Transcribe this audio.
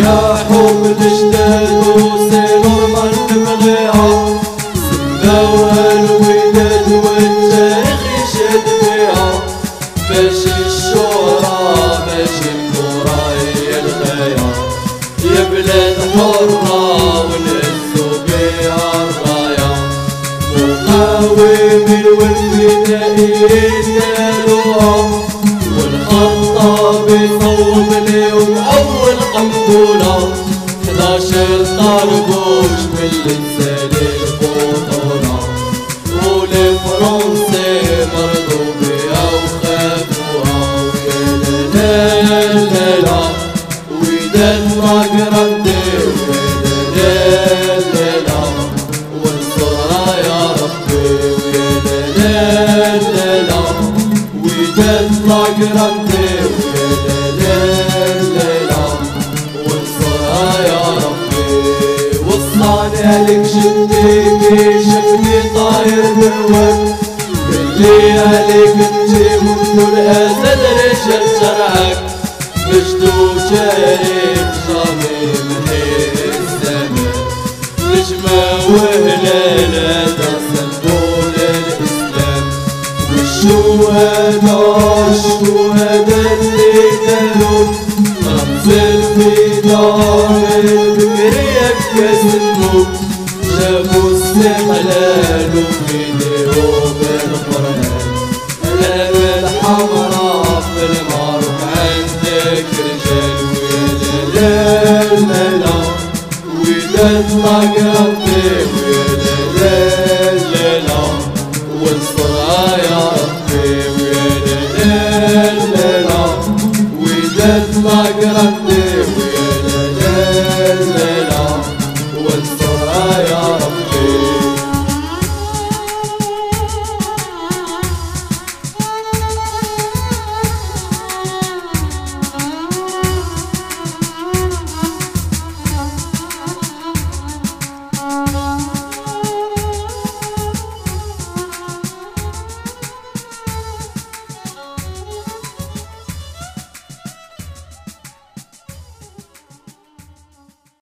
الحب تشتد وسنور من نبغيها سماوها الوداد والتاريخ يشهد بيها ماشي الشهرة ماشي الكورة هي الغاية يا بلاد حرة ونهزو بيها الراية. مقاومين والفدائيين نالوها والخطاب يصوب ليهم أول قنبلة 11 طربوش من الانسان البطولة والفرنسي مرضو بها وخافوها ويا لا لا لا لا وداد ما قربتي عليك شديني شفني طاير بالوقت. اللي عليك انتي وكل اسد رجال شرعك مجدو شريك صميم الزمن. نجمة وهلالة تصندول الإسلام. والشهداء الشهداء اللي دلوا رمز كسبو جابو استحلالو فيديو بالقرآن العلم الحمراء في المعروف عندك رجال ويا جلال الملا ويدا ربي ويا جلال ليلى والصرعة يا ربي ويا جلال ليلى ويدا ربي ويا جلال ليلى